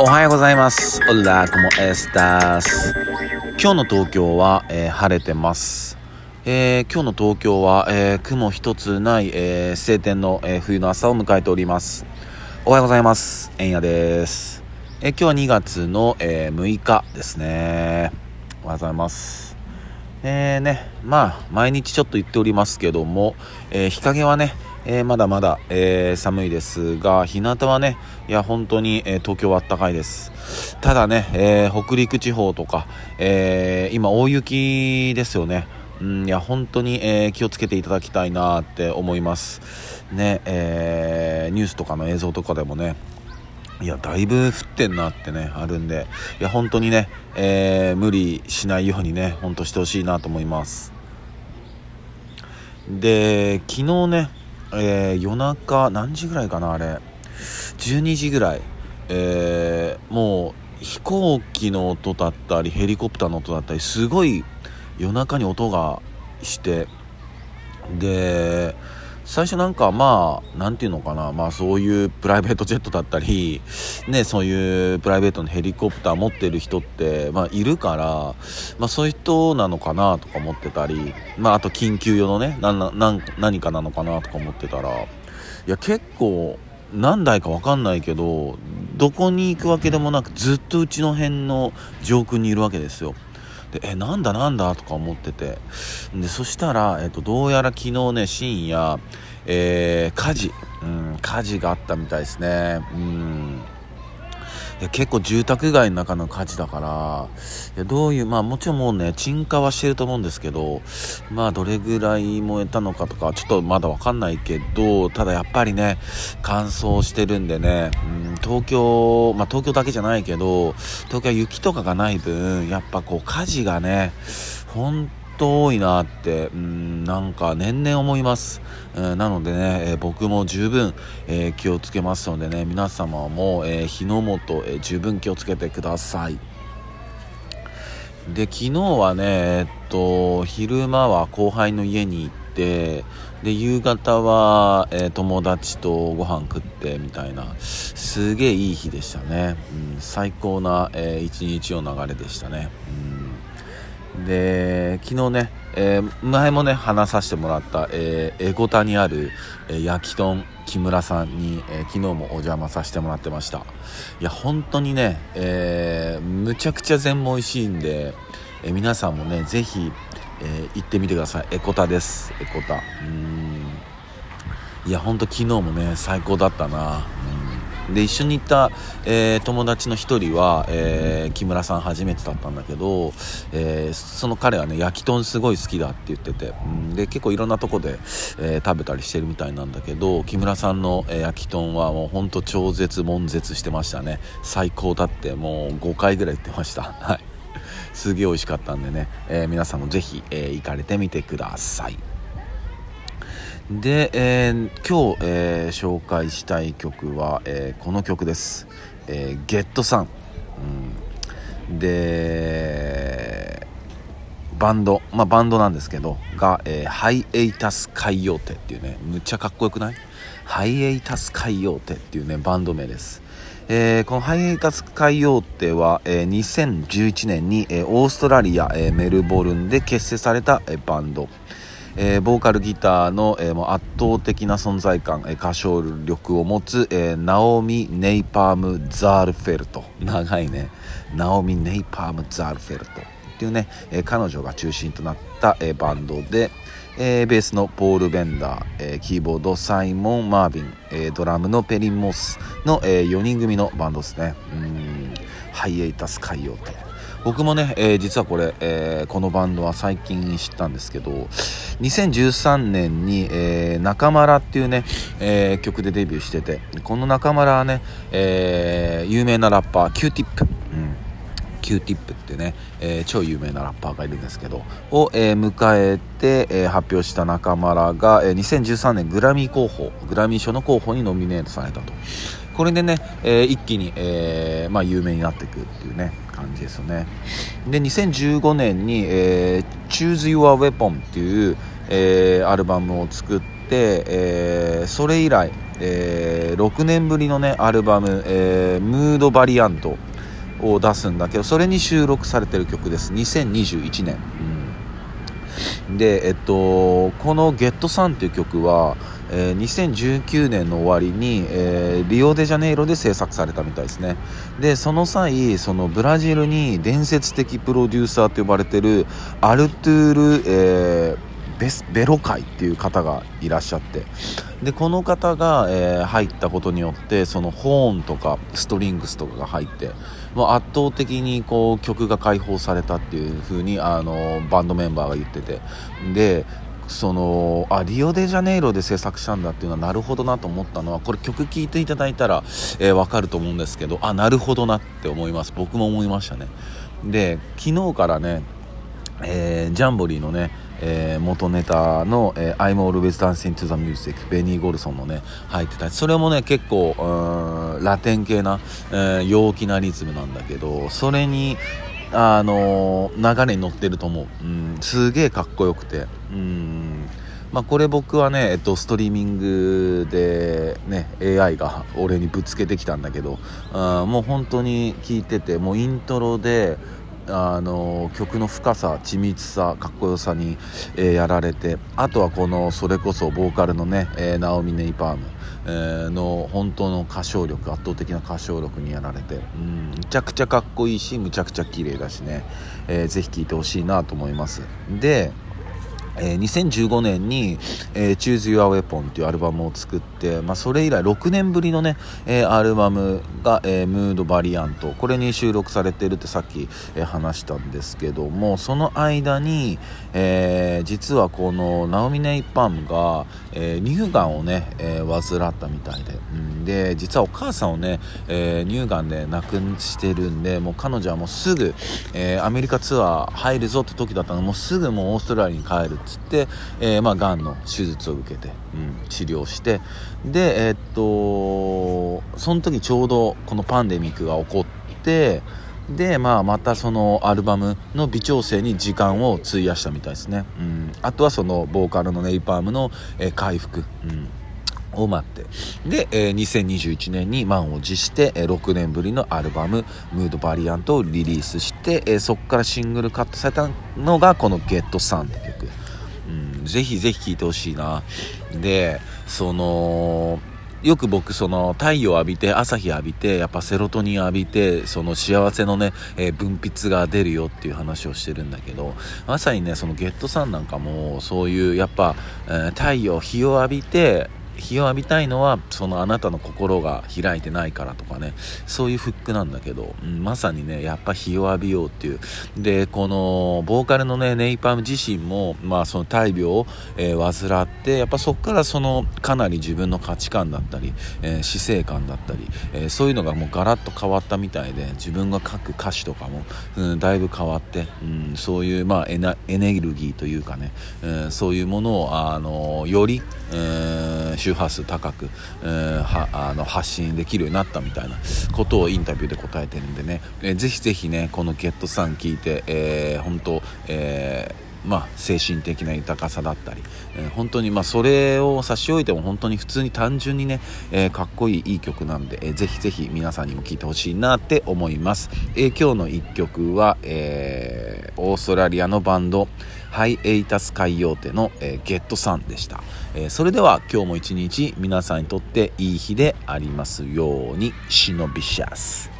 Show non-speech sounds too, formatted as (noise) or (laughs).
おはようございます。オラコモエスタス。今日の東京は、えー晴れてます。えー今日の東京は、えー雲一つない、えー晴天の、えー冬の朝を迎えております。おはようございます。えんやです。えー今日は2月の、えー6日ですね。おはようございます。えーね、まあ、毎日ちょっと言っておりますけども、えー日陰はね、えーまだまだ、えー寒いですが、日向はね、いや、本当に、えー東京は暖かいです。ただね、え北陸地方とか、え今、大雪ですよね。うん、いや、本当に、え気をつけていただきたいなって思います。ね、えニュースとかの映像とかでもね、いや、だいぶ降ってんなってね、あるんで、いや、本当にね、えー無理しないようにね、本当してほしいなと思います。で、昨日ね、えー夜中、何時ぐらいかな、あれ、12時ぐらい、えーもう飛行機の音だったり、ヘリコプターの音だったり、すごい夜中に音がして、で最初なんかまあなんていうのかな。まあそういうプライベートジェットだったり (laughs) ねそういうプライベートのヘリコプター持ってる人ってまあいるからまあそういう人なのかなとか思ってたり。まああと緊急用のねなんななん何かなのかなとか思ってたら。いや結構何台か分かんないけどどこに行くわけでもなくずっとうちの辺の上空にいるわけですよ。でえなんだなんだとか思ってて。でそしたら、えっと、どうやら昨日ね深夜、えー火事、うん、火事があったみたいですね。うん。いや結構住宅街の中の火事だからいやどういうまあもちろんもうね鎮火はしてると思うんですけどまあどれぐらい燃えたのかとかちょっとまだわかんないけどただやっぱりね乾燥してるんでね、うん、東京まあ東京だけじゃないけど東京は雪とかがない分やっぱこう火事がね本当多いなって、うん、なんか年々思います、うんなのでね、えー僕も十分、えー気をつけますのでね皆様も、えー火の元、え十分気をつけてください。で昨日はねえっと昼間は後輩の家に行ってで夕方は、え友達とご飯食ってみたいなすげえいい日でしたね、うん、最高な、えー一日の流れでしたね、うん、で昨日ね、えー前もね話させてもらった、えーエゴタにある、えー焼き豚木村さんに、えー昨日もお邪魔させてもらってました。いや本当にね、えーむちゃくちゃ全も美味しいんで、えー皆さんもねぜひ、えー行ってみてください。エコタです。エコタうん。いや本当昨日もね最高だったな、うん、で一緒に行った、えー友達の一人は、えー木村さん初めてだったんだけど、えーその彼はね焼き豚すごい好きだって言ってて、うん、で結構いろんなとこで、え食べたりしてるみたいなんだけど木村さんの、え焼き豚はもう本当超絶悶絶してましたね。最高だってもう5回ぐらい言ってました。(laughs) はい。すげえ美味しかったんでね、え皆さんもぜひ、え行かれてみてください。で、えー今日、えー紹介したい曲は、えーこの曲です「えーゲットさん」うん、でバンド。まあバンドなんですけどが、えーハイエイタス海洋手っていうねむっちゃかっこよくない？ハイエイタス海洋手っていうねバンド名です。えーこのハイエイタス海洋手は、えー2011年に、えーオーストラリア、えーメルボルンで結成された、えーバンド。えーボーカルギターの、えーもう圧倒的な存在感、えー歌唱力を持つ、えーナオミ・ネイパーム・ザールフェルト。長いね。ナオミ・ネイパーム・ザールフェルト。っていうね、えー彼女が中心となった、えーバンドで、えーベースのポール・ベンダー、えーキーボードサイモン・マービン、えードラムのペリン・モスの、え4人組のバンドですね。うん。ハイエイタス海洋と僕もね、えー実はこれ、えーこのバンドは最近知ったんですけど2013年に、えー中村っていうね、えー曲でデビューしててこの中村はね、えー有名なラッパー Q ティップ、うん、Q ティップってね、えー超有名なラッパーがいるんですけどを、えー迎えて、えー発表した中村が、えー2013年グラミー候補グラミー賞の候補にノミネートされたと。これでね、えー一気に、えーまあ、有名になっていくっていうね感じですよね。で2015年に、えー Choose Your Weapon っていう、えアルバムを作って、えそれ以来、えー、6年ぶりのねアルバム、え、ムードバリアントを出すんだけどそれに収録されてる曲です。2021年、うん、でえっとこの「ゲットサンっていう曲はえー、2019年の終わりに、えー、リオデジャネイロで制作されたみたいですね。でその際そのブラジルに伝説的プロデューサーと呼ばれてるアルトゥール、えーベスベロ会っていう方がいらっしゃって。でこの方が、えー、入ったことによってそのホーンとかストリングスとかが入ってもう圧倒的にこう曲が解放されたっていう風にあのバンドメンバーが言ってて。でそのあリオデジャネイロで制作したんだっていうのはなるほどなと思ったのはこれ曲聴いていただいたら、えー、分かると思うんですけどあなるほどなって思います。僕も思いましたね。で昨日からね、えー、ジャンボリーのねえー、元ネタの、えー、I'm Always Dancing to the Music ベニー・ゴルソンのね入ってたそれもね結構ラテン系な、えー、陽気なリズムなんだけどそれにあの流れに乗ってると思う、うん、すげえかっこよくて。うん。まあ、これ僕はね、えっと、ストリーミングで、ね、AI が俺にぶつけてきたんだけどあもう本当に聞いててもうイントロであの曲の深さ緻密さかっこよさに、えー、やられてあとはこのそれこそボーカルのね、えー、ナオミ・ネイパーム、の本当の歌唱力圧倒的な歌唱力にやられてうんむちゃくちゃかっこいいしむちゃくちゃ綺麗だしね、えー、ぜひ聴いてほしいなと思います。でえー、2015年に、えー、Choose Your Weapon っていうアルバムを作って、まあ、それ以来6年ぶりのね、えー、アルバムが、えー、ムードバリアント。これに収録されてるってさっき、えー、話したんですけどもその間に、え、実はこのナオミネイ・パムが、え、乳がんをね、え、患ったみたいで、うん、で実はお母さんをね、え、乳がんで亡くしてるんでもう彼女はもうすぐ、え、アメリカツアー入るぞって時だったの。もうすぐもうオーストラリアに帰るっつって、えー、まあ、がんの手術を受けて、うん、治療してでえ、っとその時ちょうどこのパンデミックが起こってで、まあ、またそのアルバムの微調整に時間を費やしたみたいですね、うん、あとはそのボーカルのネイパームの、え、回復、うん。を待って。で、えー、2021年に満を持して、えー、6年ぶりのアルバム「ムードバリアント」をリリースして、えー、そこからシングルカットされたのがこの「ゲットサンって曲、ぜひぜひ聞いてほしいな。でそのよく僕その太陽浴びて朝日浴びてやっぱセロトニン浴びてその幸せのね、えー、分泌が出るよっていう話をしてるんだけどまさにねそのゲットさんなんかもそういうやっぱ、えー、太陽日を浴びて日を浴びたいのはそのあなたの心が開いてないからとかね。そういうフックなんだけど、うん、まさにねやっぱ日を浴びようっていう。でこのボーカルのねネイパム自身も、まあ、その大病を、えー、患ってやっぱそこからそのかなり自分の価値観だったり、えー、死生観だったり、えー、そういうのがもうガラッと変わったみたいで自分が書く歌詞とかも、うん、だいぶ変わって、うん、そういう、まあ、エネルギーというかね、うん、そういうものをあのより、え周波数高く、はあの発信できるようになったみたいなことをインタビューで答えてるんでね、えー、ぜひぜひねこの「ゲットさん聞いて、えー、本当、えーまあ、精神的な豊かさだったり、えー、本当にまあそれを差し置いても本当に普通に単純にね、えー、かっこいいいい曲なんで、えー、ぜひぜひ皆さんにも聴いてほしいなって思います、えー、今日の1曲は、えー、オーストラリアのバンドハイエイタス海洋手の、えー、ゲットサンでした、えー、それでは今日も一日皆さんにとっていい日でありますようにシノビシャス。